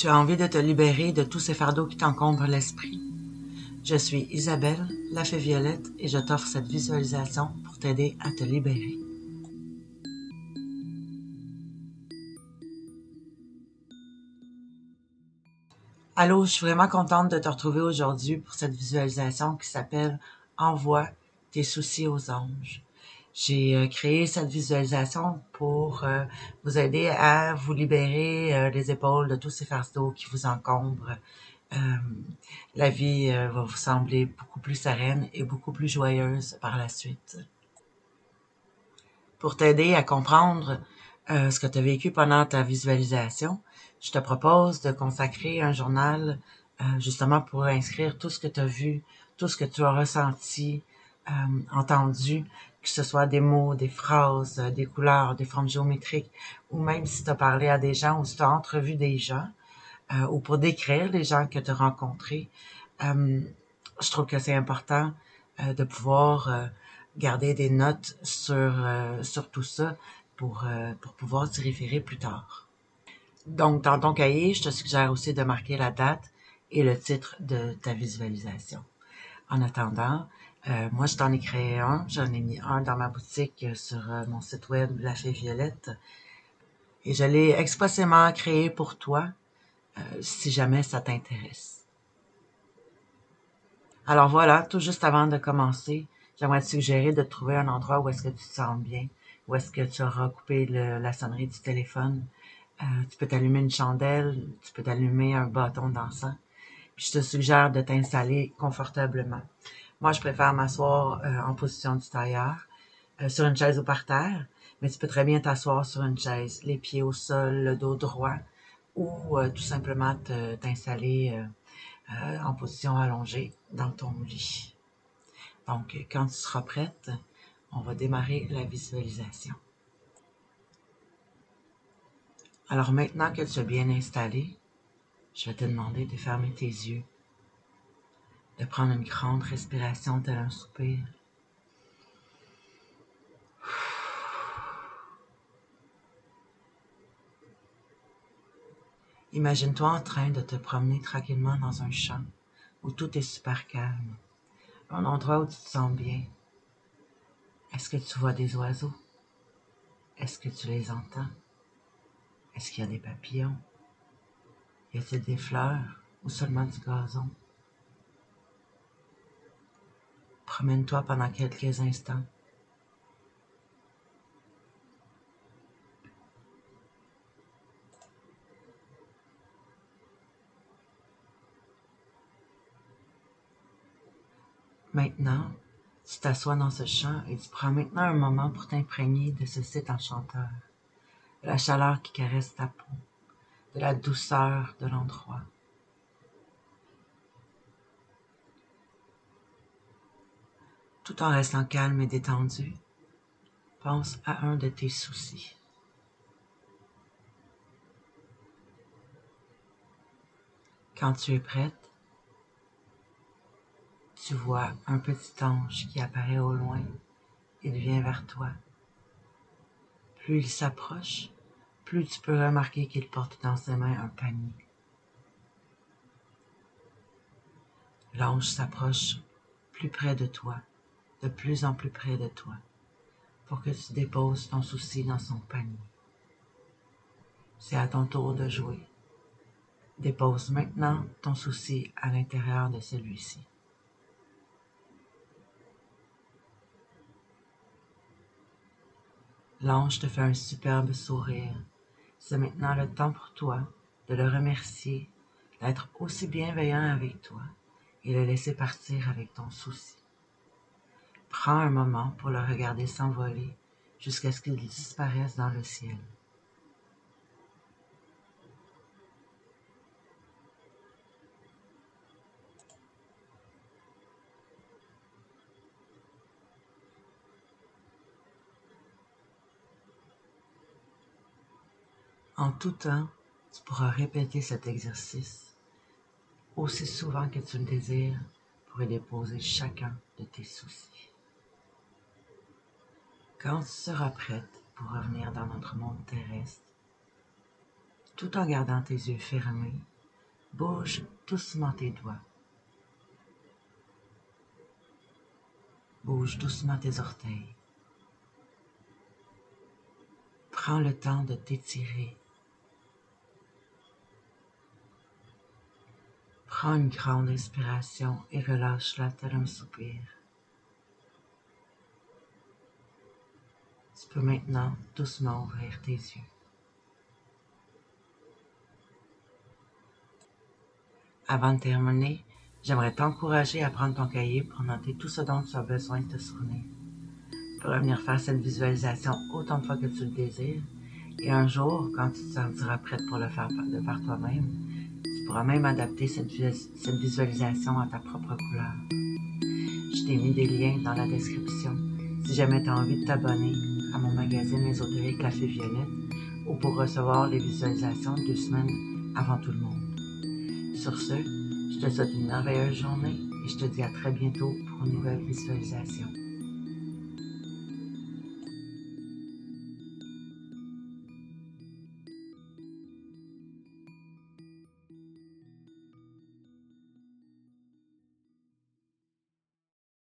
Tu as envie de te libérer de tous ces fardeaux qui t'encombrent l'esprit. Je suis Isabelle, la fée violette, et je t'offre cette visualisation pour t'aider à te libérer. Allô, je suis vraiment contente de te retrouver aujourd'hui pour cette visualisation qui s'appelle Envoie tes soucis aux anges. J'ai euh, créé cette visualisation pour euh, vous aider à vous libérer euh, les épaules de tous ces fardeaux qui vous encombrent. la vie va vous sembler beaucoup plus sereine et beaucoup plus joyeuse par la suite. Pour t'aider à comprendre ce que tu as vécu pendant ta visualisation, je te propose de consacrer un journal justement pour inscrire tout ce que tu as vu, tout ce que tu as ressenti, entendu que ce soit des mots, des phrases, euh, des couleurs, des formes géométriques, ou même si tu as parlé à des gens ou si tu as entrevu des gens, euh, ou pour décrire les gens que tu as rencontrés, euh, je trouve que c'est important de pouvoir garder des notes sur, sur tout ça pour, pour pouvoir s'y référer plus tard. Donc, dans ton cahier, je te suggère aussi de marquer la date et le titre de ta visualisation. En attendant, euh, moi, je t'en ai créé un. J'en ai mis un dans ma boutique euh, sur euh, mon site web La Fée Violette. Et je l'ai expressément créé pour toi, si jamais ça t'intéresse. Alors voilà, tout juste avant de commencer, j'aimerais te suggérer de trouver un endroit où est-ce que tu te sens bien, où est-ce que tu auras coupé la sonnerie du téléphone. tu peux t'allumer une chandelle, tu peux t'allumer un bâton d'encens. Puis je te suggère de t'installer confortablement. Moi, je préfère m'asseoir euh, en position du tailleur, euh, sur une chaise ou par terre, mais tu peux très bien t'asseoir sur une chaise, les pieds au sol, le dos droit, ou euh, tout simplement t'installer en position allongée dans ton lit. Donc, quand tu seras prête, on va démarrer la visualisation. Alors maintenant que tu es bien installé, je vais te demander de fermer tes yeux de prendre une grande respiration tel un soupir. Imagine-toi en train de te promener tranquillement dans un champ où tout est super calme, un endroit où tu te sens bien. Est-ce que tu vois des oiseaux? Est-ce que tu les entends? Est-ce qu'il y a des papillons? Y a-t-il des fleurs ou seulement du gazon? Promène-toi pendant quelques instants. Maintenant, tu t'assois dans ce champ et tu prends maintenant un moment pour t'imprégner de ce site enchanteur, de la chaleur qui caresse ta peau, de la douceur de l'endroit. Tout en restant calme et détendu, pense à un de tes soucis. Quand tu es prête, tu vois un petit ange qui apparaît au loin. Il vient vers toi. Plus il s'approche, plus tu peux remarquer qu'il porte dans ses mains un panier. L'ange s'approche plus près de toi de plus en plus près de toi pour que tu déposes ton souci dans son panier. C'est à ton tour de jouer. Dépose maintenant ton souci à l'intérieur de celui-ci. L'ange te fait un superbe sourire. C'est maintenant le temps pour toi de le remercier, d'être aussi bienveillant avec toi et le laisser partir avec ton souci. Prends un moment pour le regarder s'envoler jusqu'à ce qu'il disparaisse dans le ciel. En tout temps, tu pourras répéter cet exercice aussi souvent que tu le désires pour y déposer chacun de tes soucis. Quand tu seras prête pour revenir dans notre monde terrestre, tout en gardant tes yeux fermés Bouge doucement tes doigts. Bouge doucement tes orteils. Prends le temps de t'étirer. Prends une grande inspiration et relâche-la tel un soupir. Tu peux maintenant doucement ouvrir tes yeux. Avant de terminer, j'aimerais t'encourager à prendre ton cahier pour noter tout ce dont tu as besoin de te souvenir. Tu pourras venir faire cette visualisation autant de fois que tu le désires. Et un jour, quand tu te sentiras prête pour le faire de par toi-même, tu pourras même adapter cette, cette visualisation à ta propre couleur. Je t'ai mis des liens dans la description si jamais tu as envie de t'abonner à mon magazine ésotérique La Fée Violette ou pour recevoir les visualisations deux semaines avant tout le monde. Sur ce, je te souhaite une merveilleuse journée et je te dis à très bientôt pour une nouvelle visualisation.